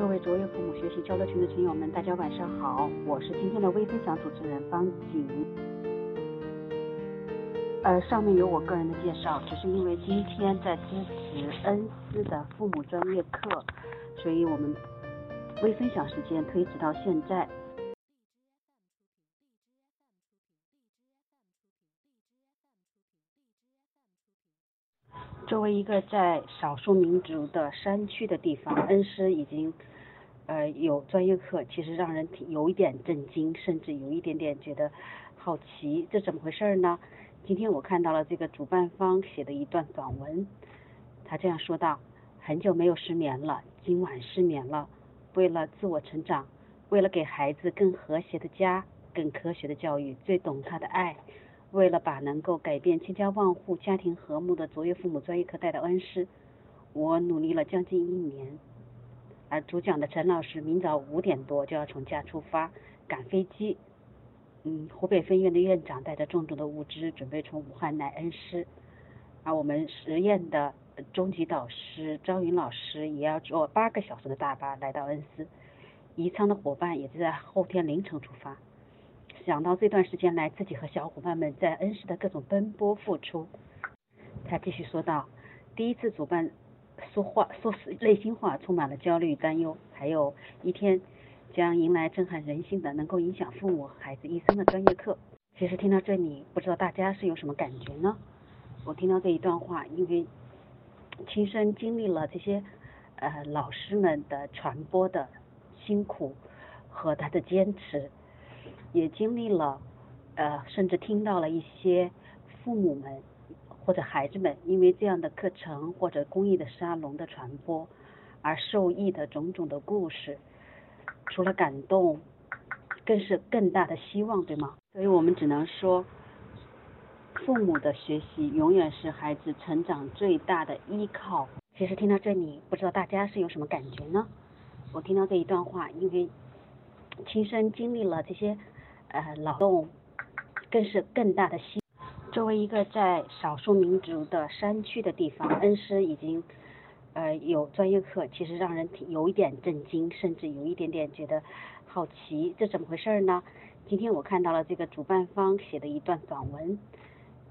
各位卓越父母学习交流群的群友们，大家晚上好，我是今天的微分享主持人方景。呃，上面有我个人的介绍，只是因为今天在支持恩师的父母专业课，所以我们微分享时间推迟到现在。作为一个在少数民族的山区的地方，恩师已经呃有专业课，其实让人有一点震惊，甚至有一点点觉得好奇，这怎么回事呢？今天我看到了这个主办方写的一段短文，他这样说道：很久没有失眠了，今晚失眠了。为了自我成长，为了给孩子更和谐的家，更科学的教育，最懂他的爱。为了把能够改变千家万户家庭和睦的卓越父母专业课带到恩施，我努力了将近一年。而主讲的陈老师明早五点多就要从家出发赶飞机。嗯，湖北分院的院长带着重重的物资准备从武汉来恩施，而我们实验的中级导师张云老师也要坐八个小时的大巴来到恩施，宜昌的伙伴也是在后天凌晨出发。想到这段时间来自己和小伙伴们在恩施的各种奔波付出，他继续说道：“第一次主办，说话说是内心话，充满了焦虑担忧。还有一天将迎来震撼人心的、能够影响父母孩子一生的专业课。其实听到这里，不知道大家是有什么感觉呢？我听到这一段话，因为亲身经历了这些呃老师们的传播的辛苦和他的坚持。”也经历了，呃，甚至听到了一些父母们或者孩子们因为这样的课程或者公益的沙龙的传播而受益的种种的故事，除了感动，更是更大的希望，对吗？所以我们只能说，父母的学习永远是孩子成长最大的依靠。其实听到这里，不知道大家是有什么感觉呢？我听到这一段话，因为亲身经历了这些。呃，劳动更是更大的希。作为一个在少数民族的山区的地方，恩施已经呃有专业课，其实让人挺有一点震惊，甚至有一点点觉得好奇，这怎么回事呢？今天我看到了这个主办方写的一段短文，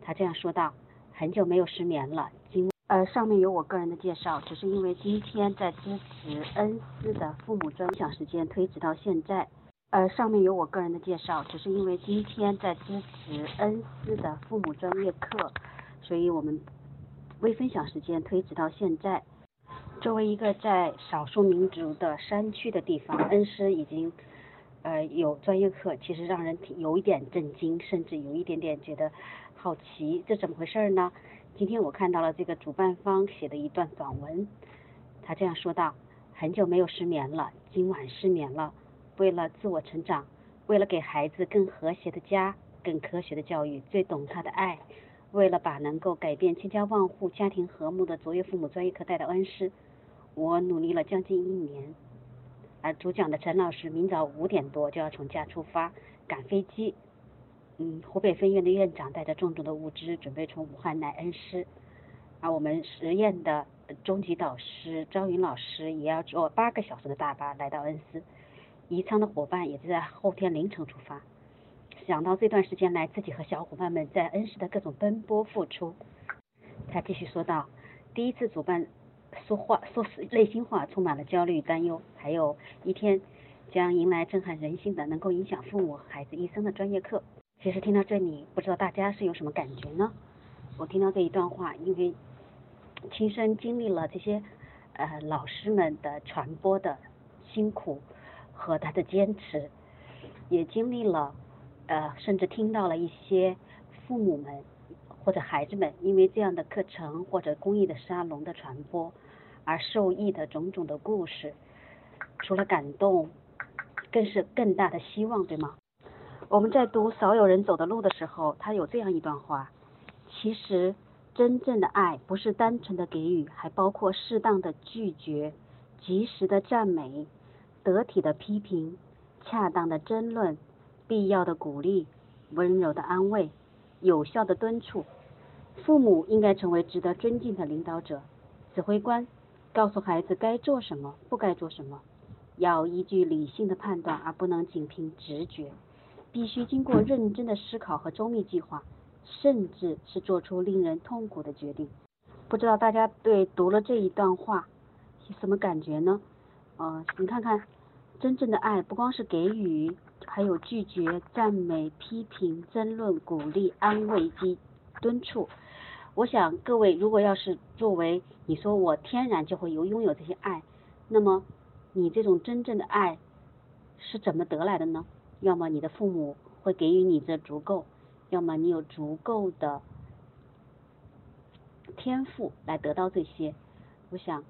他这样说道：很久没有失眠了，今呃上面有我个人的介绍，只是因为今天在支持恩施的父母专享时间推迟到现在。呃，上面有我个人的介绍，只是因为今天在支持恩师的父母专业课，所以我们微分享时间推迟到现在。作为一个在少数民族的山区的地方，恩师已经呃有专业课，其实让人挺有一点震惊，甚至有一点点觉得好奇，这怎么回事呢？今天我看到了这个主办方写的一段短文，他这样说道：很久没有失眠了，今晚失眠了。为了自我成长，为了给孩子更和谐的家，更科学的教育，最懂他的爱，为了把能够改变千家万户家庭和睦的卓越父母专业课带到恩施，我努力了将近一年。而主讲的陈老师明早五点多就要从家出发赶飞机。嗯，湖北分院的院长带着重重的物资准备从武汉来恩施，而我们实验的中级导师张云老师也要坐八个小时的大巴来到恩施。宜昌的伙伴也是在后天凌晨出发。想到这段时间来自己和小伙伴们在恩施的各种奔波付出，他继续说道：第一次主办，说话说是内心话，充满了焦虑担忧。还有一天将迎来震撼人心的、能够影响父母孩子一生的专业课。其实听到这里，不知道大家是有什么感觉呢？我听到这一段话，因为亲身经历了这些呃老师们的传播的辛苦。和他的坚持，也经历了，呃，甚至听到了一些父母们或者孩子们因为这样的课程或者公益的沙龙的传播而受益的种种的故事，除了感动，更是更大的希望，对吗？我们在读《少有人走的路》的时候，他有这样一段话：其实真正的爱不是单纯的给予，还包括适当的拒绝，及时的赞美。得体的批评，恰当的争论，必要的鼓励，温柔的安慰，有效的敦促。父母应该成为值得尊敬的领导者、指挥官，告诉孩子该做什么，不该做什么，要依据理性的判断，而不能仅凭直觉，必须经过认真的思考和周密计划，甚至是做出令人痛苦的决定。不知道大家对读了这一段话什么感觉呢？呃，你看看，真正的爱不光是给予，还有拒绝、赞美、批评、争论、鼓励、安慰及敦促。我想各位，如果要是作为你说我天然就会有拥有这些爱，那么。你这种真正的爱是怎么得来的呢？要么你的父母会给予你这足够，要么你有足够的天赋来得到这些。我想，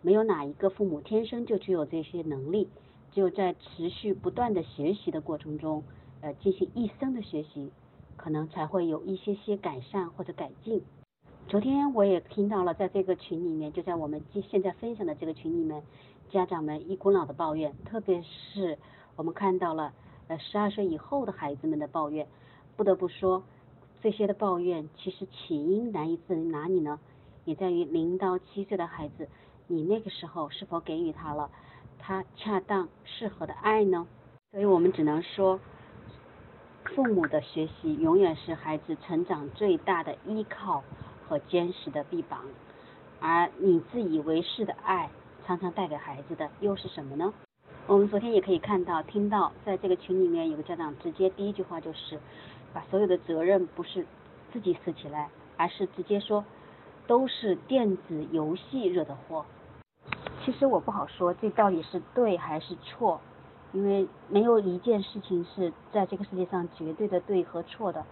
没有哪一个父母天生就具有这些能力，只有在持续不断的学习的过程中，呃，进行一生的学习，可能才会有一些些改善或者改进。昨天我也听到了，在这个群里面，就在我们现现在分享的这个群里面。家长们一股脑的抱怨，特别是我们看到了呃十二岁以后的孩子们的抱怨，不得不说这些的抱怨其实起因难以自哪里呢？也在于零到七岁的孩子，你那个时候是否给予他了他恰当适合的爱呢？所以我们只能说，父母的学习永远是孩子成长最大的依靠和坚实的臂膀，而你自以为是的爱。常常带给孩子的又是什么呢？我们昨天也可以看到、听到，在这个群里面有个家长直接第一句话就是把所有的责任不是自己拾起来，而是直接说都是电子游戏惹的祸。其实我不好说这到底是对还是错，因为没有一件事情是在这个世界上绝对的对和错的。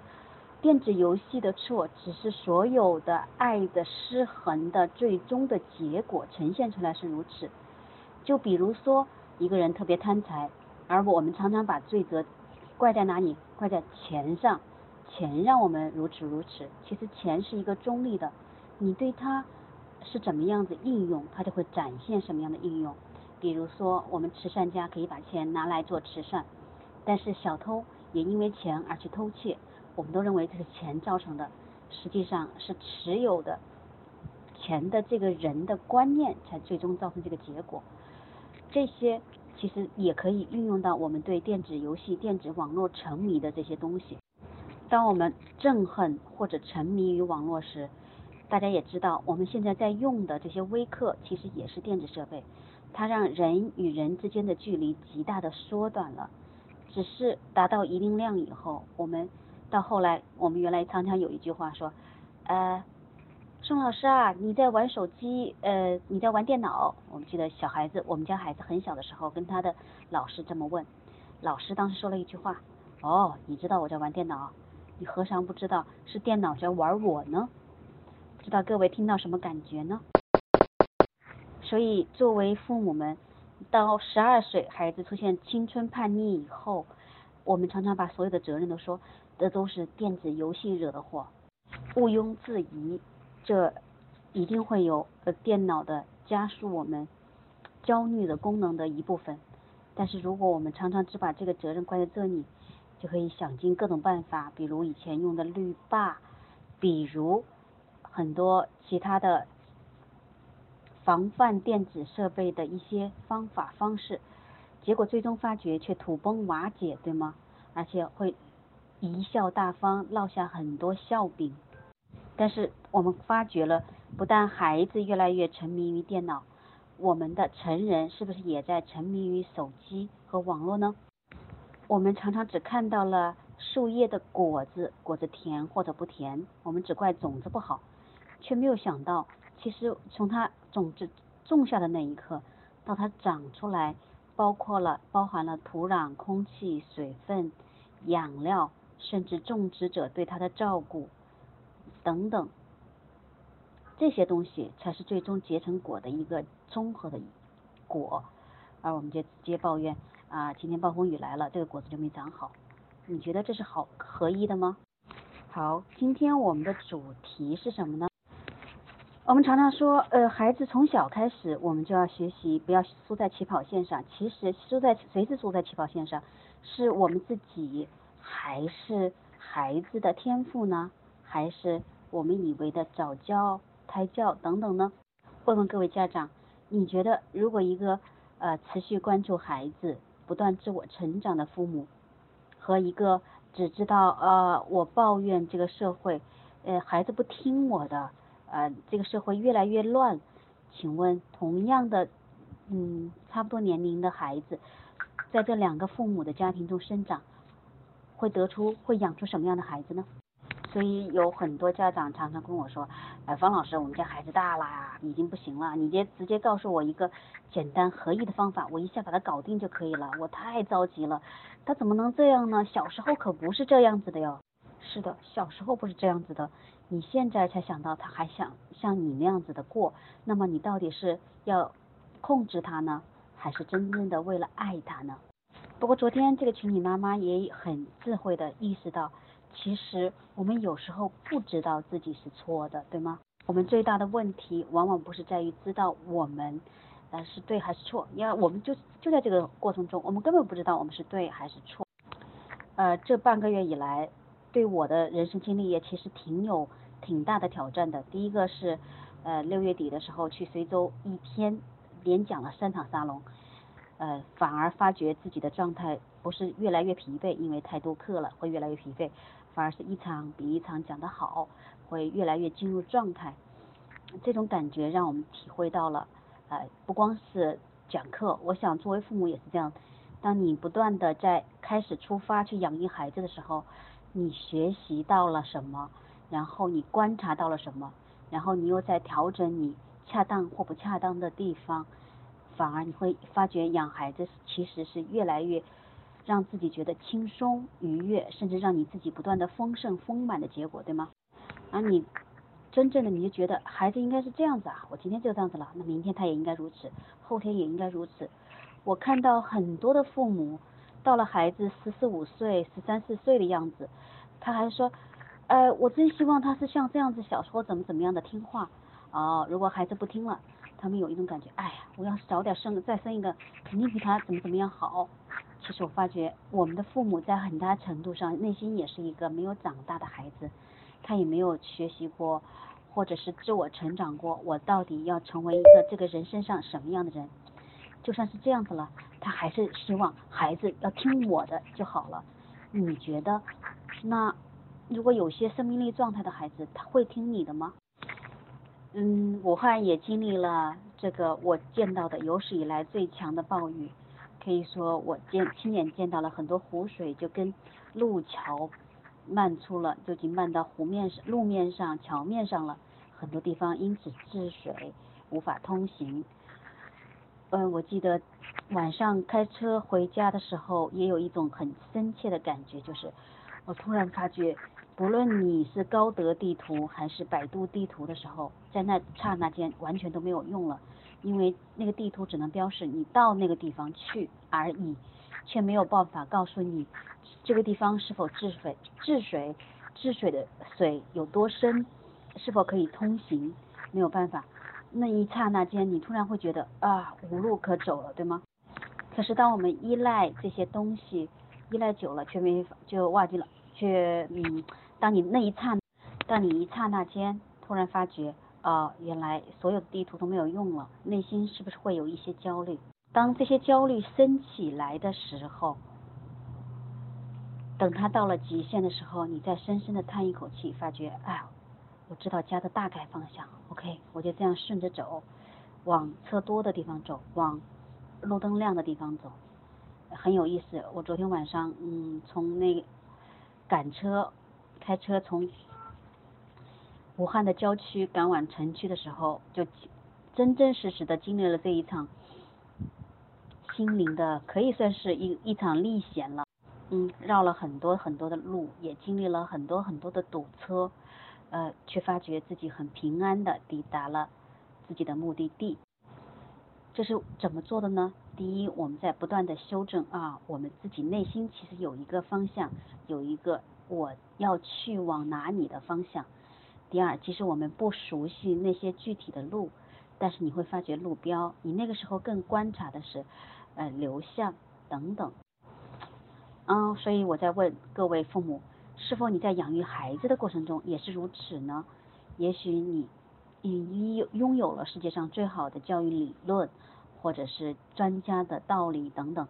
电子游戏的错，只是所有的爱的失衡的最终的结果呈现出来是如此。就比如说一个人特别贪财，而我们常常把罪责怪在哪里？怪在钱上，钱让我们如此如此。其实钱是一个中立的，你对它是怎么样子应用，它就会展现什么样的应用。比如说我们慈善家可以把钱拿来做慈善，但是小偷也因为钱而去偷窃。我们都认为这是钱造成的，实际上是持有的钱的这个人的观念才最终造成这个结果。这些其实也可以运用到我们对电子游戏、电子网络沉迷的这些东西。当我们憎恨或者沉迷于网络时，大家也知道，我们现在在用的这些微课其实也是电子设备，它让人与人之间的距离极大的缩短了。只是达到一定量以后，我们。到后来，我们原来常常有一句话说，呃，宋老师啊，你在玩手机，呃，你在玩电脑。我们记得小孩子，我们家孩子很小的时候，跟他的老师这么问，老师当时说了一句话，哦，你知道我在玩电脑，你何尝不知道是电脑在玩我呢？知道各位听到什么感觉呢？所以作为父母们，到十二岁孩子出现青春叛逆以后，我们常常把所有的责任都说。这都是电子游戏惹的祸，毋庸置疑，这一定会有呃电脑的加速我们焦虑的功能的一部分。但是如果我们常常只把这个责任怪在这里，就可以想尽各种办法，比如以前用的滤霸，比如很多其他的防范电子设备的一些方法方式，结果最终发觉却土崩瓦解，对吗？而且会。贻笑大方，落下很多笑柄。但是我们发觉了，不但孩子越来越沉迷于电脑，我们的成人是不是也在沉迷于手机和网络呢？我们常常只看到了树叶的果子，果子甜或者不甜，我们只怪种子不好，却没有想到，其实从它种子种下的那一刻，到它长出来，包括了包含了土壤、空气、水分、养料。甚至种植者对它的照顾等等，这些东西才是最终结成果的一个综合的果，而我们就直接抱怨啊，今天暴风雨来了，这个果子就没长好。你觉得这是好合一的吗？好，今天我们的主题是什么呢？我们常常说，呃，孩子从小开始，我们就要学习，不要输在起跑线上。其实输在谁是输在起跑线上？是我们自己。还是孩子的天赋呢？还是我们以为的早教、胎教等等呢？问问各位家长，你觉得如果一个呃持续关注孩子、不断自我成长的父母，和一个只知道呃我抱怨这个社会，呃孩子不听我的，呃这个社会越来越乱，请问同样的嗯差不多年龄的孩子，在这两个父母的家庭中生长，会得出会养出什么样的孩子呢？所以有很多家长常常跟我说，哎，方老师，我们家孩子大了，已经不行了，你直直接告诉我一个简单合一的方法，我一下把它搞定就可以了。我太着急了，他怎么能这样呢？小时候可不是这样子的哟。是的，小时候不是这样子的，你现在才想到他还想像你那样子的过，那么你到底是要控制他呢，还是真正的为了爱他呢？不过昨天这个群里妈妈也很智慧的意识到。其实我们有时候不知道自己是错的，对吗？我们最大的问题往往不是在于知道我们呃是对还是错，因为我们就就在这个过程中，我们根本不知道我们是对还是错。呃，这半个月以来，对我的人生经历也其实挺有挺大的挑战的。第一个是呃六月底的时候去随州一天，连讲了三场沙龙，呃反而发觉自己的状态不是越来越疲惫，因为太多课了会越来越疲惫。反而是一场比一场讲得好，会越来越进入状态。这种感觉让我们体会到了，呃，不光是讲课，我想作为父母也是这样。当你不断的在开始出发去养育孩子的时候，你学习到了什么，然后你观察到了什么，然后你又在调整你恰当或不恰当的地方，反而你会发觉养孩子其实是越来越。让自己觉得轻松愉悦，甚至让你自己不断的丰盛丰满的结果，对吗？而你真正的你就觉得孩子应该是这样子啊，我今天就这样子了，那明天他也应该如此，后天也应该如此。我看到很多的父母到了孩子十四五岁、十三四岁的样子，他还说，呃，我真希望他是像这样子小时候怎么怎么样的听话。哦，如果孩子不听了，他们有一种感觉，哎呀，我要是早点生再生一个，肯定比他怎么怎么样好。其实我发觉，我们的父母在很大程度上内心也是一个没有长大的孩子，他也没有学习过，或者是自我成长过。我到底要成为一个这个人身上什么样的人？就算是这样子了，他还是希望孩子要听我的就好了。你觉得，那如果有些生命力状态的孩子，他会听你的吗？嗯，武汉也经历了这个我见到的有史以来最强的暴雨。可以说，我见亲眼见到了很多湖水就跟路桥漫出了，就已经漫到湖面上、路面上、桥面上了。很多地方因此治水，无法通行。嗯，我记得晚上开车回家的时候，也有一种很深切的感觉，就是我突然发觉，不论你是高德地图还是百度地图的时候，在那刹那间完全都没有用了。因为那个地图只能标示你到那个地方去而已，却没有办法告诉你这个地方是否治水、治水、治水的水有多深，是否可以通行，没有办法。那一刹那间，你突然会觉得啊，无路可走了，对吗？可是当我们依赖这些东西，依赖久了，却没就忘记了，却嗯，当你那一刹，当你一刹那间突然发觉。啊，原来所有的地图都没有用了，内心是不是会有一些焦虑？当这些焦虑升起来的时候，等它到了极限的时候，你再深深的叹一口气，发觉，哎，我知道家的大概方向，OK，我就这样顺着走，往车多的地方走，往路灯亮的地方走，很有意思。我昨天晚上，嗯，从那赶车，开车从。武汉的郊区赶往城区的时候，就真真实实的经历了这一场心灵的，可以算是一一场历险了。嗯，绕了很多很多的路，也经历了很多很多的堵车，呃，却发觉自己很平安的抵达了自己的目的地。这是怎么做的呢？第一，我们在不断的修正啊，我们自己内心其实有一个方向，有一个我要去往哪里的方向。第二，其实我们不熟悉那些具体的路，但是你会发觉路标，你那个时候更观察的是，呃，流向等等。嗯，所以我在问各位父母，是否你在养育孩子的过程中也是如此呢？也许你，你拥有了世界上最好的教育理论，或者是专家的道理等等。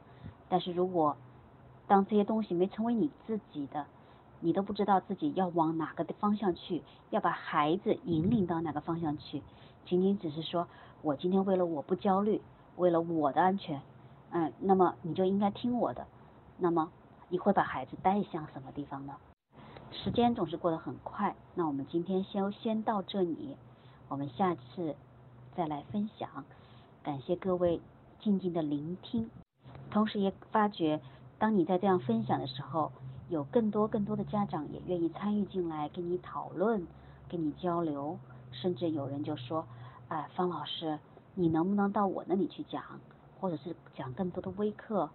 但是如果当这些东西没成为你自己的，你都不知道自己要往哪个方向去，要把孩子引领到哪个方向去，仅仅只是说我今天为了我不焦虑，为了我的安全，嗯，那么你就应该听我的，那么你会把孩子带向什么地方呢？时间总是过得很快，那我们今天先先到这里，我们下次再来分享。感谢各位静静的聆听，同时也发觉，当你在这样分享的时候，有更多更多的家长也愿意参与进来，跟你讨论，跟你交流，甚至有人就说，哎，方老师，你能不能到我那里去讲，或者是讲更多的微课？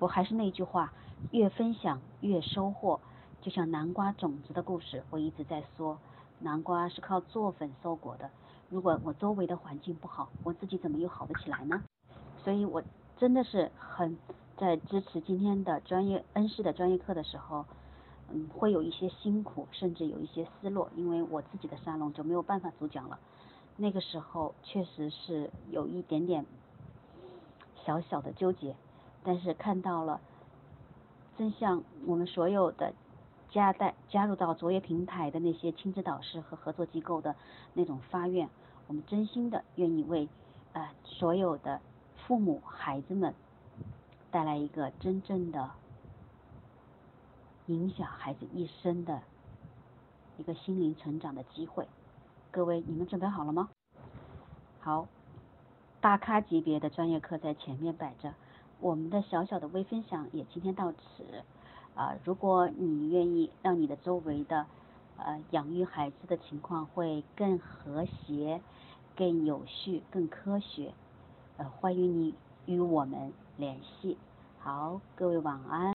我还是那句话，越分享越收获。就像南瓜种子的故事，我一直在说，南瓜是靠做粉收果的。如果我周围的环境不好，我自己怎么又好得起来呢？所以我真的是很在支持今天的专业恩师的专业课的时候，嗯，会有一些辛苦，甚至有一些失落，因为我自己的沙龙就没有办法主讲了。那个时候确实是有一点点小小的纠结，但是看到了真相，我们所有的。加带加入到卓越平台的那些亲子导师和合作机构的那种发愿，我们真心的愿意为呃所有的父母孩子们带来一个真正的影响孩子一生的一个心灵成长的机会。各位，你们准备好了吗？好，大咖级别的专业课在前面摆着，我们的小小的微分享也今天到此。啊，如果你愿意让你的周围的呃养育孩子的情况会更和谐、更有序、更科学，呃，欢迎你与我们联系。好，各位晚安。